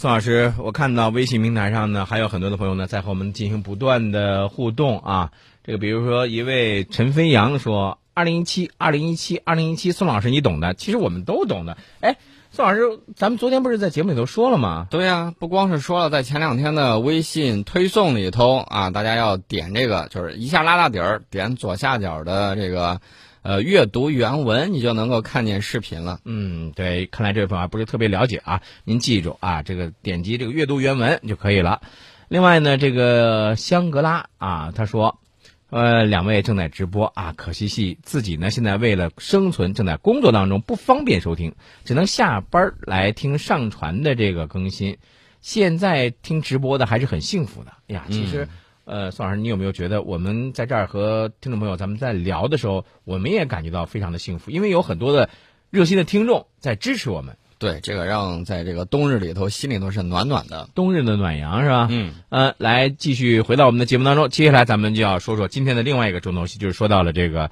宋老师，我看到微信平台上呢，还有很多的朋友呢在和我们进行不断的互动啊。这个比如说一位陈飞扬说：“二零一七，二零一七，二零一七，宋老师你懂的，其实我们都懂的。”哎，宋老师，咱们昨天不是在节目里头说了吗？对呀，不光是说了，在前两天的微信推送里头啊，大家要点这个，就是一下拉大底儿，点左下角的这个。呃，阅读原文你就能够看见视频了。嗯，对，看来这位朋友不是特别了解啊。您记住啊，这个点击这个阅读原文就可以了。另外呢，这个香格拉啊，他说，呃，两位正在直播啊，可惜系自己呢现在为了生存正在工作当中，不方便收听，只能下班来听上传的这个更新。现在听直播的还是很幸福的哎呀。其实。呃，宋老师，你有没有觉得我们在这儿和听众朋友咱们在聊的时候，我们也感觉到非常的幸福，因为有很多的热心的听众在支持我们。对，这个让在这个冬日里头心里头是暖暖的，冬日的暖阳是吧？嗯。呃，来继续回到我们的节目当中，接下来咱们就要说说今天的另外一个重头戏，就是说到了这个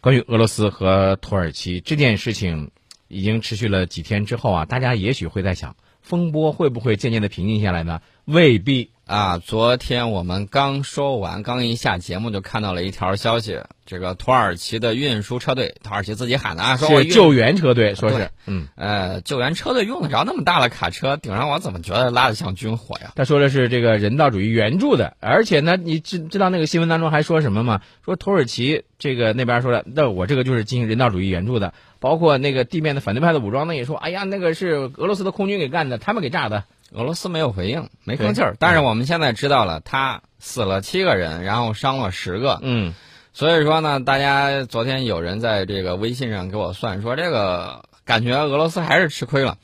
关于俄罗斯和土耳其这件事情，已经持续了几天之后啊，大家也许会在想，风波会不会渐渐的平静下来呢？未必。啊，昨天我们刚说完，刚一下节目就看到了一条消息，这个土耳其的运输车队，土耳其自己喊的啊，说是救援车队，说是，嗯，呃，救援车队用得着那么大的卡车顶上，我怎么觉得拉的像军火呀？他说的是这个人道主义援助的，而且呢，你知知道那个新闻当中还说什么吗？说土耳其这个那边说的，那我这个就是进行人道主义援助的，包括那个地面的反对派的武装呢也说，哎呀，那个是俄罗斯的空军给干的，他们给炸的。俄罗斯没有回应，没吭气儿。但是我们现在知道了，他死了七个人，然后伤了十个。嗯，所以说呢，大家昨天有人在这个微信上给我算，说这个感觉俄罗斯还是吃亏了。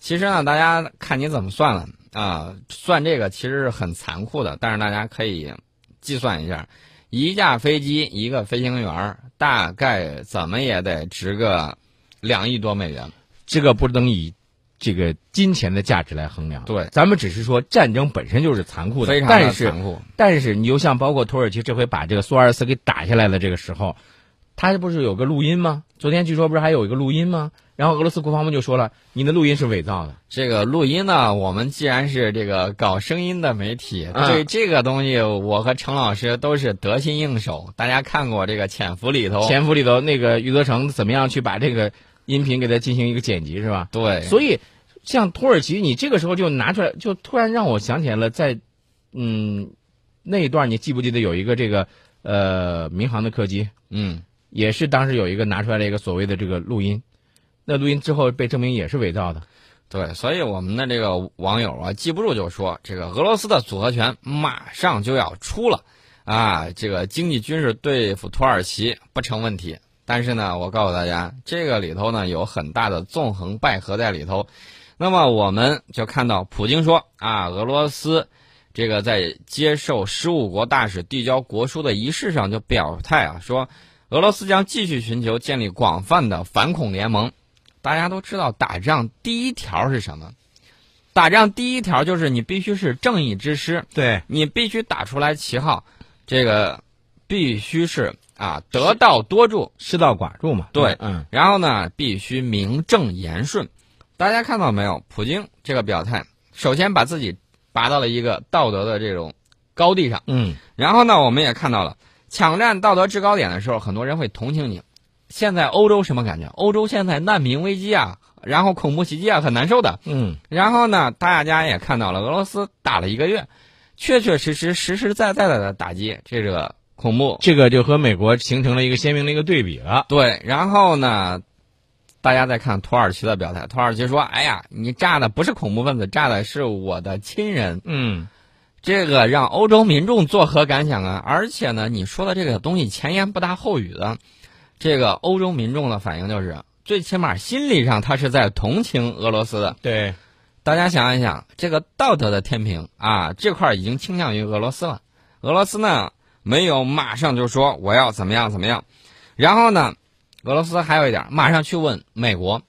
其实呢，大家看你怎么算了啊？算这个其实是很残酷的，但是大家可以计算一下，一架飞机一个飞行员大概怎么也得值个两亿多美元。这个不能以。这个金钱的价值来衡量，对，咱们只是说战争本身就是残酷的，非常的残酷。但是你就像包括土耳其这回把这个苏阿尔斯给打下来的这个时候，他不是有个录音吗？昨天据说不是还有一个录音吗？然后俄罗斯国防部就说了，你的录音是伪造的。这个录音呢，我们既然是这个搞声音的媒体，对这个东西，我和程老师都是得心应手。大家看过这个《潜伏》里头，《潜伏》里头那个余则成怎么样去把这个音频给它进行一个剪辑，是吧？对，所以。像土耳其，你这个时候就拿出来，就突然让我想起来了，在，嗯，那一段你记不记得有一个这个呃民航的客机，嗯，也是当时有一个拿出来了一个所谓的这个录音，那录音之后被证明也是伪造的，对，所以我们的这个网友啊，记不住就说这个俄罗斯的组合拳马上就要出了，啊，这个经济军事对付土耳其不成问题，但是呢，我告诉大家，这个里头呢有很大的纵横捭阖在里头。那么我们就看到，普京说啊，俄罗斯这个在接受十五国大使递交国书的仪式上就表态啊，说俄罗斯将继续寻求建立广泛的反恐联盟。大家都知道，打仗第一条是什么？打仗第一条就是你必须是正义之师，对你必须打出来旗号，这个必须是啊得道多助，失道寡助嘛。对，嗯，然后呢，必须名正言顺。大家看到没有？普京这个表态，首先把自己拔到了一个道德的这种高地上，嗯，然后呢，我们也看到了抢占道德制高点的时候，很多人会同情你。现在欧洲什么感觉？欧洲现在难民危机啊，然后恐怖袭击啊，很难受的，嗯。然后呢，大家也看到了，俄罗斯打了一个月，确确实实、实实在在的打击这个恐怖，这个就和美国形成了一个鲜明的一个对比了。对，然后呢？大家再看土耳其的表态，土耳其说：“哎呀，你炸的不是恐怖分子，炸的是我的亲人。”嗯，这个让欧洲民众作何感想啊？而且呢，你说的这个东西前言不搭后语的，这个欧洲民众的反应就是，最起码心理上他是在同情俄罗斯的。对，大家想一想，这个道德的天平啊，这块已经倾向于俄罗斯了。俄罗斯呢，没有马上就说我要怎么样怎么样，然后呢？俄罗斯还有一点，马上去问美国，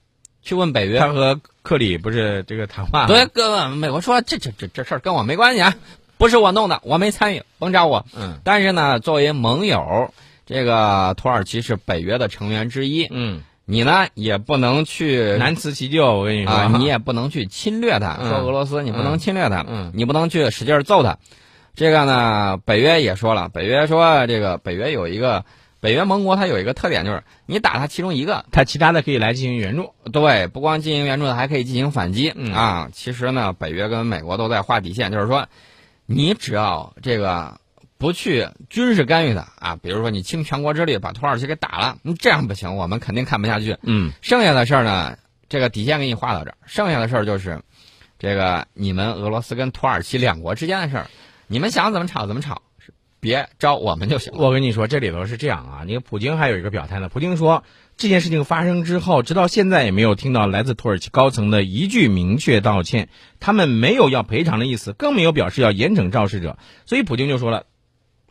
去问北约。他和克里不是这个谈话？对，哥，美国说这这这这事儿跟我没关系啊，不是我弄的，我没参与，甭找我。嗯。但是呢，作为盟友，这个土耳其是北约的成员之一。嗯。你呢也不能去难辞其咎。我跟你说，啊，你也不能去侵略他。嗯说俄罗斯，你不能侵略他，嗯你不能去使劲揍他。这个呢，北约也说了，北约说这个北约有一个北约盟国，它有一个特点，就是你打它其中一个，它其他的可以来进行援助。对，不光进行援助，还可以进行反击、嗯啊。其实呢，北约跟美国都在画底线，就是说，你只要这个不去军事干预的啊，比如说你倾全国之力把土耳其给打了，嗯这样不行，我们肯定看不下去。嗯剩下的事儿呢，这个底线给你画到这儿，剩下的事儿就是，这个你们俄罗斯跟土耳其两国之间的事儿，你们想怎么吵怎么吵，别招我们就行。我跟你说，这里头是这样啊，你看普京还有一个表态呢。普京说，这件事情发生之后，直到现在也没有听到来自土耳其高层的一句明确道歉，他们没有要赔偿的意思，更没有表示要严惩肇事者。所以普京就说了，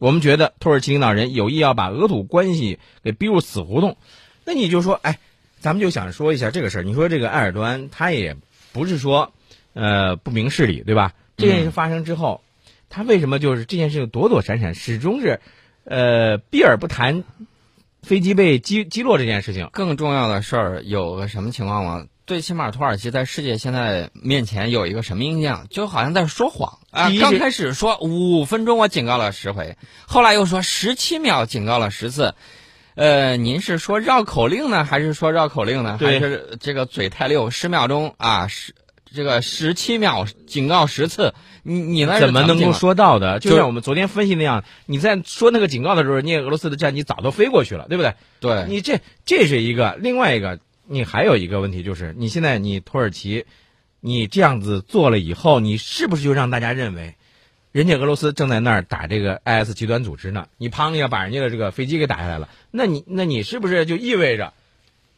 我们觉得土耳其领导人有意要把俄土关系给逼入死胡同。那你就说，哎，咱们就想说一下这个事儿。你说这个埃尔多安，他也不是说，呃，不明事理，对吧？这件事发生之后，他为什么就是这件事情躲躲闪闪，始终是，呃，避而不谈飞机被击击落这件事情？更重要的事儿有个什么情况吗？最起码土耳其在世界现在面前有一个什么印象，就好像在说谎啊！刚开始说五分钟我警告了十回，后来又说十七秒警告了十次。呃，您是说绕口令呢，还是说绕口令呢？还是这个嘴太溜？十秒钟啊，十这个十七秒警告十次，你你那怎么能够？说到的？就就像我们昨天分析那样，你在说那个警告的时候，你俄罗斯的战机早都飞过去了，对不对？对，你这这是一个，另外一个，你还有一个问题就是，你现在你土耳其，你这样子做了以后，你是不是就让大家认为，人家俄罗斯正在那儿打这个 IS 极端组织呢？你砰一下把人家的这个飞机给打下来了，那你那你是不是就意味着，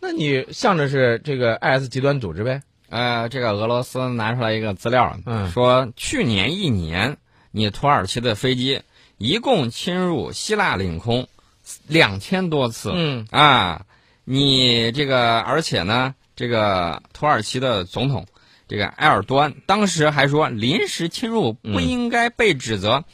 那你向着是这个 IS 极端组织呗？呃，这个俄罗斯拿出来一个资料，嗯。说去年一年，你土耳其的飞机一共侵入希腊领空两千多次，嗯。啊，你这个而且呢，这个土耳其的总统这个埃尔多安当时还说，临时侵入不应该被指责。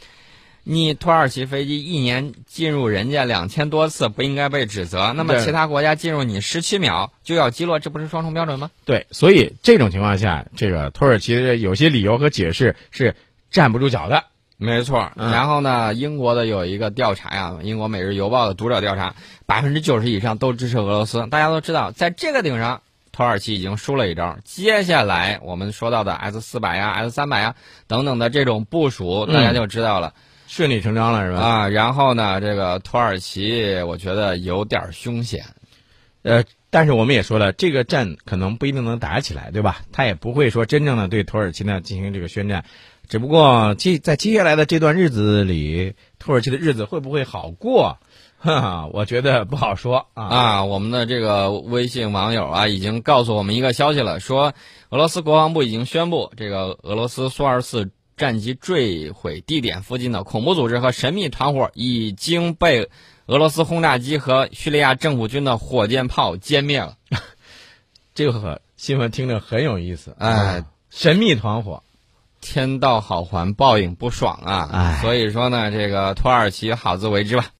你土耳其飞机一年进入人家两千多次，不应该被指责。那么其他国家进入你十七秒就要击落，这不是双重标准吗？对，所以这种情况下，这个土耳其的有些理由和解释是站不住脚的。没错，嗯然后呢，英国的有一个调查呀，英国《每日邮报》的读者调查，百分之九十以上都支持俄罗斯。大家都知道，在这个顶上，土耳其已经输了一招。接下来我们说到的 S 四百呀、S 三百呀等等的这种部署，嗯大家就知道了、顺理成章了，是吧？啊。然后呢，这个土耳其，我觉得有点凶险。呃，但是我们也说了，这个战可能不一定能打起来，对吧？他也不会说真正的对土耳其呢进行这个宣战，只不过接在接下来的这段日子里，土耳其的日子会不会好过？哈哈，我觉得不好说啊。啊，我们的这个微信网友啊，已经告诉我们一个消息了，说俄罗斯国防部已经宣布，这个俄罗斯苏 -24 战机坠毁地点附近的恐怖组织和神秘团伙已经被俄罗斯轰炸机和叙利亚政府军的火箭炮歼灭了。这个新闻听着很有意思，哎啊，神秘团伙，天道好还，报应不爽啊！哎所以说呢，这个土耳其好自为之吧。